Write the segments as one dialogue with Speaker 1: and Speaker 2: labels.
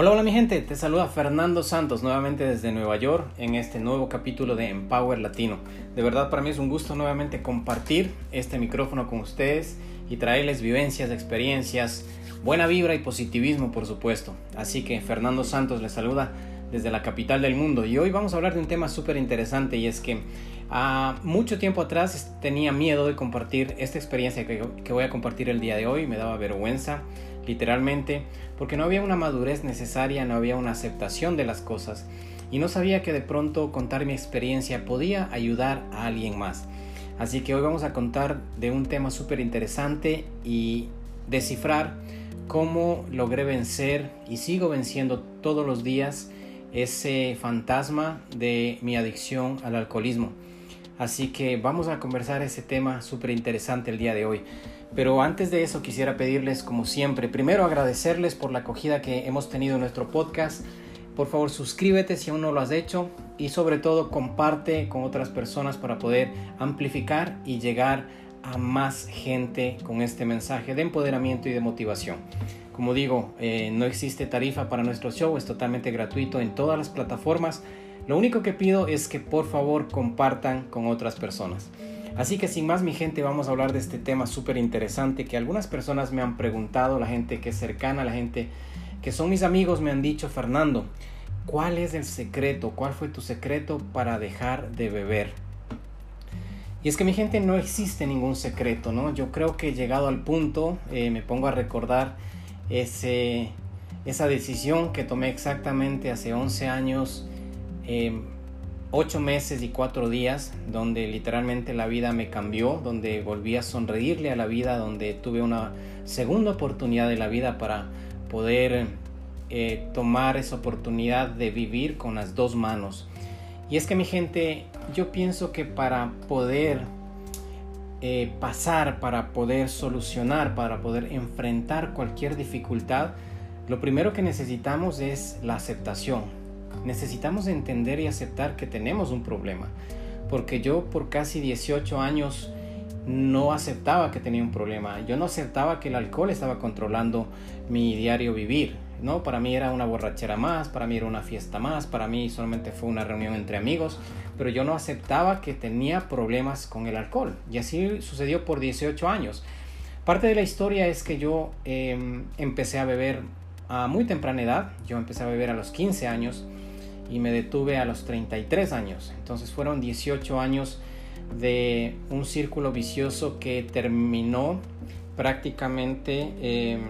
Speaker 1: Hola, hola mi gente, te saluda Fernando Santos nuevamente desde Nueva York en este nuevo capítulo de Empower Latino. De verdad para mí es un gusto nuevamente compartir este micrófono con ustedes y traerles vivencias, experiencias, buena vibra y positivismo por supuesto. Así que Fernando Santos les saluda desde la capital del mundo y hoy vamos a hablar de un tema súper interesante y es que ah, mucho tiempo atrás tenía miedo de compartir esta experiencia que, que voy a compartir el día de hoy, me daba vergüenza literalmente, porque no había una madurez necesaria, no había una aceptación de las cosas y no sabía que de pronto contar mi experiencia podía ayudar a alguien más. Así que hoy vamos a contar de un tema súper interesante y descifrar cómo logré vencer y sigo venciendo todos los días ese fantasma de mi adicción al alcoholismo. Así que vamos a conversar ese tema súper interesante el día de hoy. Pero antes de eso quisiera pedirles, como siempre, primero agradecerles por la acogida que hemos tenido en nuestro podcast. Por favor, suscríbete si aún no lo has hecho y sobre todo comparte con otras personas para poder amplificar y llegar a más gente con este mensaje de empoderamiento y de motivación. Como digo, eh, no existe tarifa para nuestro show, es totalmente gratuito en todas las plataformas. Lo único que pido es que por favor compartan con otras personas. Así que sin más mi gente vamos a hablar de este tema súper interesante que algunas personas me han preguntado, la gente que es cercana, la gente que son mis amigos me han dicho, Fernando, ¿cuál es el secreto? ¿Cuál fue tu secreto para dejar de beber? Y es que mi gente no existe ningún secreto, ¿no? Yo creo que llegado al punto eh, me pongo a recordar ese, esa decisión que tomé exactamente hace 11 años. Eh, ocho meses y cuatro días donde literalmente la vida me cambió, donde volví a sonreírle a la vida, donde tuve una segunda oportunidad de la vida para poder eh, tomar esa oportunidad de vivir con las dos manos. Y es que mi gente, yo pienso que para poder eh, pasar, para poder solucionar, para poder enfrentar cualquier dificultad, lo primero que necesitamos es la aceptación necesitamos entender y aceptar que tenemos un problema. Porque yo por casi 18 años no aceptaba que tenía un problema. Yo no aceptaba que el alcohol estaba controlando mi diario vivir. ¿no? Para mí era una borrachera más, para mí era una fiesta más, para mí solamente fue una reunión entre amigos, pero yo no aceptaba que tenía problemas con el alcohol. Y así sucedió por 18 años. Parte de la historia es que yo em, empecé a beber a muy temprana edad, yo empecé a beber a los 15 años y me detuve a los 33 años. Entonces fueron 18 años de un círculo vicioso que terminó prácticamente em,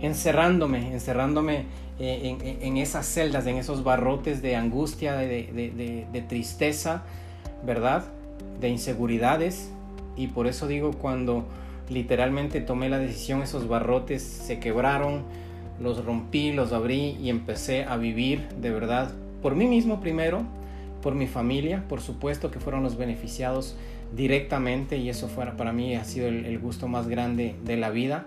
Speaker 1: encerrándome, encerrándome eh, en, esas celdas, en esos barrotes de angustia, de, de tristeza, ¿verdad? De inseguridades. Y por eso digo, cuando literalmente tomé la decisión, esos barrotes se quebraron, los rompí, los abrí y empecé a vivir de verdad por mí mismo primero, por mi familia, por supuesto que fueron los beneficiados directamente y eso fuera para mí ha sido el, gusto más grande de la vida.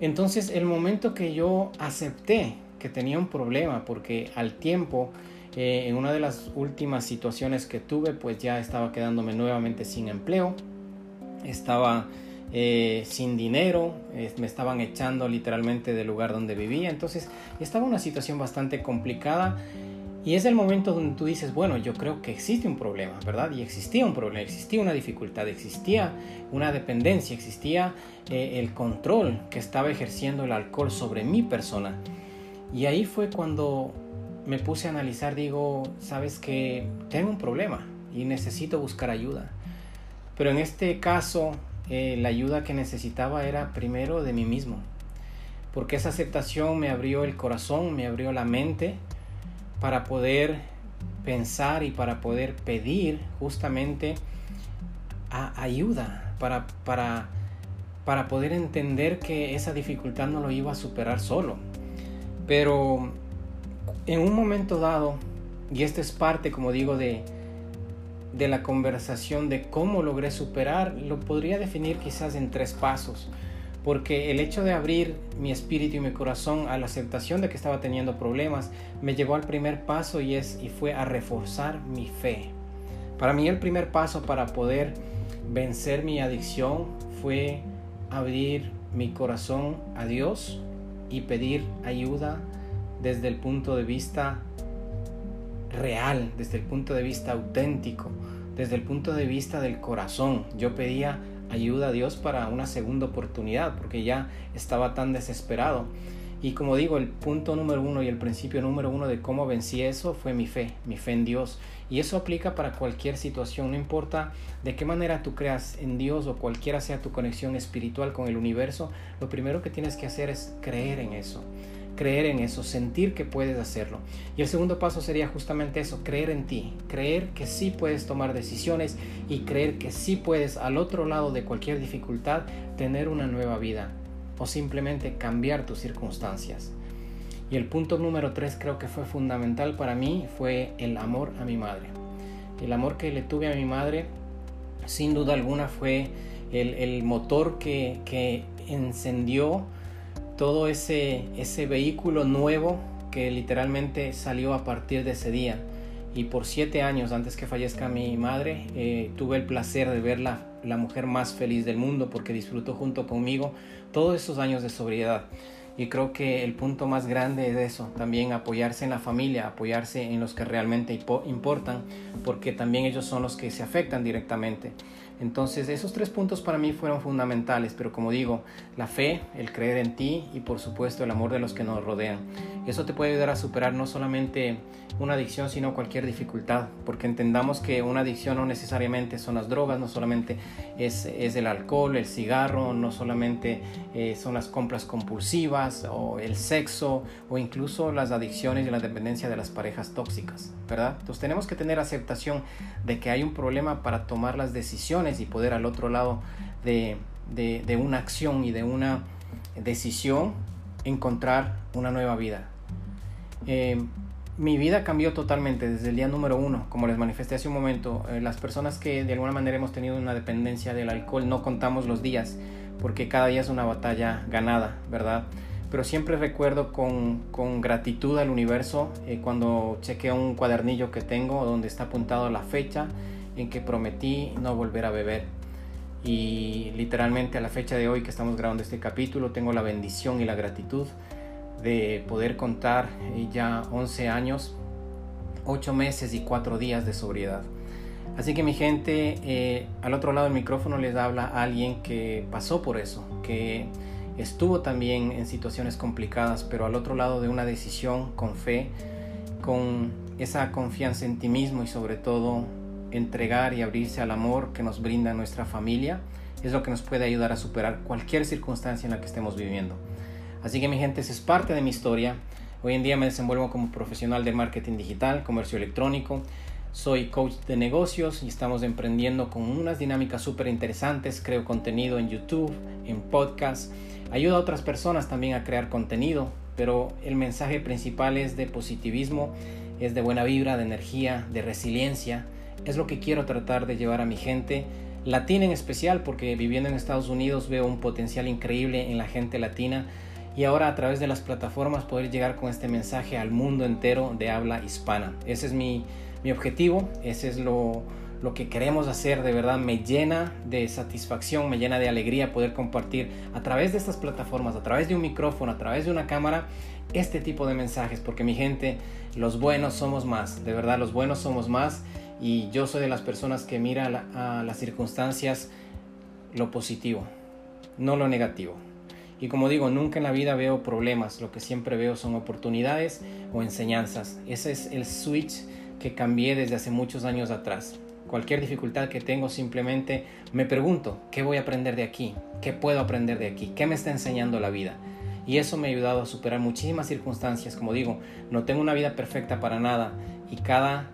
Speaker 1: Entonces el momento que yo acepté que tenía un problema, porque al tiempo, eh, en una de las últimas situaciones que tuve, pues ya estaba quedándome nuevamente sin empleo, estaba eh, sin dinero, me estaban echando literalmente del lugar donde vivía, entonces estaba una situación bastante complicada y es el momento donde tú dices, bueno, yo creo que existe un problema, ¿verdad? Y existía un problema, existía una dificultad, existía una dependencia, existía eh, el control que estaba ejerciendo el alcohol sobre mi persona. Y ahí fue cuando me puse a analizar, digo, sabes que tengo un problema y necesito buscar ayuda. Pero en este caso eh, la ayuda que necesitaba era primero de mí mismo, porque esa aceptación me abrió el corazón, me abrió la mente para poder pensar y para poder pedir justamente ayuda, para, para, para poder entender que esa dificultad no lo iba a superar solo. Pero en un momento dado, y esto es parte, como digo, de, de la conversación de cómo logré superar, lo podría definir quizás en tres pasos. Porque el hecho de abrir mi espíritu y mi corazón a la aceptación de que estaba teniendo problemas me llevó al primer paso y, es, y fue a reforzar mi fe. Para mí el primer paso para poder vencer mi adicción fue abrir mi corazón a Dios y pedir ayuda desde el punto de vista real, desde el punto de vista auténtico, desde el punto de vista del corazón. Yo pedía ayuda a Dios para una segunda oportunidad porque ya estaba tan desesperado. Y como digo, el punto número uno y el principio número uno de cómo vencí eso fue mi fe, mi fe en Dios. Y eso aplica para cualquier situación, no importa de qué manera tú creas en Dios o cualquiera sea tu conexión espiritual con el universo, lo primero que tienes que hacer es creer en eso creer en eso, sentir que puedes hacerlo. Y el segundo paso sería justamente eso, creer en ti, creer que sí puedes tomar decisiones y creer que sí puedes al otro lado de cualquier dificultad tener una nueva vida o simplemente cambiar tus circunstancias. Y el punto número tres creo que fue fundamental para mí fue el amor a mi madre. El amor que le tuve a mi madre sin duda alguna fue el, motor que, que encendió todo ese, ese vehículo nuevo que literalmente salió a partir de ese día. Y por siete años antes que fallezca mi madre, eh, tuve el placer de verla la mujer más feliz del mundo porque disfrutó junto conmigo todos esos años de sobriedad. Y creo que el punto más grande es eso, también apoyarse en la familia, apoyarse en los que realmente importan, porque también ellos son los que se afectan directamente. Entonces esos tres puntos para mí fueron fundamentales, pero como digo, la fe, el creer en ti y por supuesto el amor de los que nos rodean. Eso te puede ayudar a superar no solamente una adicción, sino cualquier dificultad, porque entendamos que una adicción no necesariamente son las drogas, no solamente es, el alcohol, el cigarro, no solamente eh, son las compras compulsivas o el sexo o incluso las adicciones y la dependencia de las parejas tóxicas, ¿verdad? Entonces tenemos que tener aceptación de que hay un problema para tomar las decisiones y poder al otro lado de, de una acción y de una decisión encontrar una nueva vida. Eh, mi vida cambió totalmente desde el día número uno, como les manifesté hace un momento. Eh, las personas que de alguna manera hemos tenido una dependencia del alcohol no contamos los días, porque cada día es una batalla ganada, ¿verdad? Pero siempre recuerdo con, con gratitud al universo eh, cuando chequeo un cuadernillo que tengo donde está apuntado la fecha en que prometí no volver a beber. Y literalmente a la fecha de hoy que estamos grabando este capítulo tengo la bendición y la gratitud de poder contar eh, ya 11 años, 8 meses y 4 días de sobriedad. Así que mi gente, eh, al otro lado del micrófono les habla alguien que pasó por eso, que estuvo también en situaciones complicadas, pero al otro lado de una decisión con fe, con esa confianza en ti mismo y sobre todo entregar y abrirse al amor que nos brinda nuestra familia, es lo que nos puede ayudar a superar cualquier circunstancia en la que estemos viviendo. Así que mi gente, esa es parte de mi historia. Hoy en día me desenvuelvo como profesional de marketing digital, comercio electrónico. Soy coach de negocios y estamos emprendiendo con unas dinámicas súper interesantes. Creo contenido en YouTube, en podcast. Ayuda a otras personas también a crear contenido, pero el mensaje principal es de positivismo, es de buena vibra, de energía, de resiliencia. Es lo que quiero tratar de llevar a mi gente latina en especial, porque viviendo en Estados Unidos veo un potencial increíble en la gente latina y ahora a través de las plataformas poder llegar con este mensaje al mundo entero de habla hispana. Ese es mi, objetivo, ese es lo, lo que queremos hacer, de verdad me llena de satisfacción, me llena de alegría poder compartir a través de estas plataformas, a través de un micrófono, a través de una cámara, este tipo de mensajes, porque mi gente, los buenos somos más, de verdad los buenos somos más y yo soy de las personas que mira a las circunstancias lo positivo, no lo negativo. Y como digo, nunca en la vida veo problemas, lo que siempre veo son oportunidades o enseñanzas. Ese es el switch que cambié desde hace muchos años atrás. Cualquier dificultad que tengo simplemente me pregunto, ¿qué voy a aprender de aquí? ¿Qué puedo aprender de aquí? ¿Qué me está enseñando la vida? Y eso me ha ayudado a superar muchísimas circunstancias. Como digo, no tengo una vida perfecta para nada y cada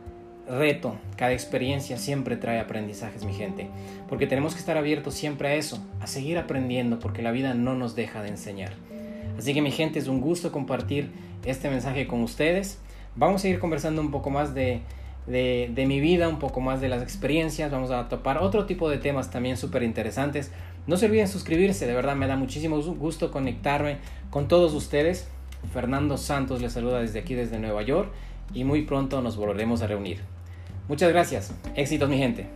Speaker 1: reto, cada experiencia siempre trae aprendizajes, mi gente. Porque tenemos que estar abiertos siempre a eso, a seguir aprendiendo, porque la vida no nos deja de enseñar. Así que mi gente, es un gusto compartir este mensaje con ustedes. Vamos a ir conversando un poco más de, de, mi vida, un poco más de las experiencias. Vamos a topar otro tipo de temas también súper interesantes. No se olviden suscribirse, de verdad me da muchísimo gusto conectarme con todos ustedes. Fernando Santos les saluda desde aquí, desde Nueva York, y muy pronto nos volveremos a reunir. Muchas gracias. Éxitos mi gente.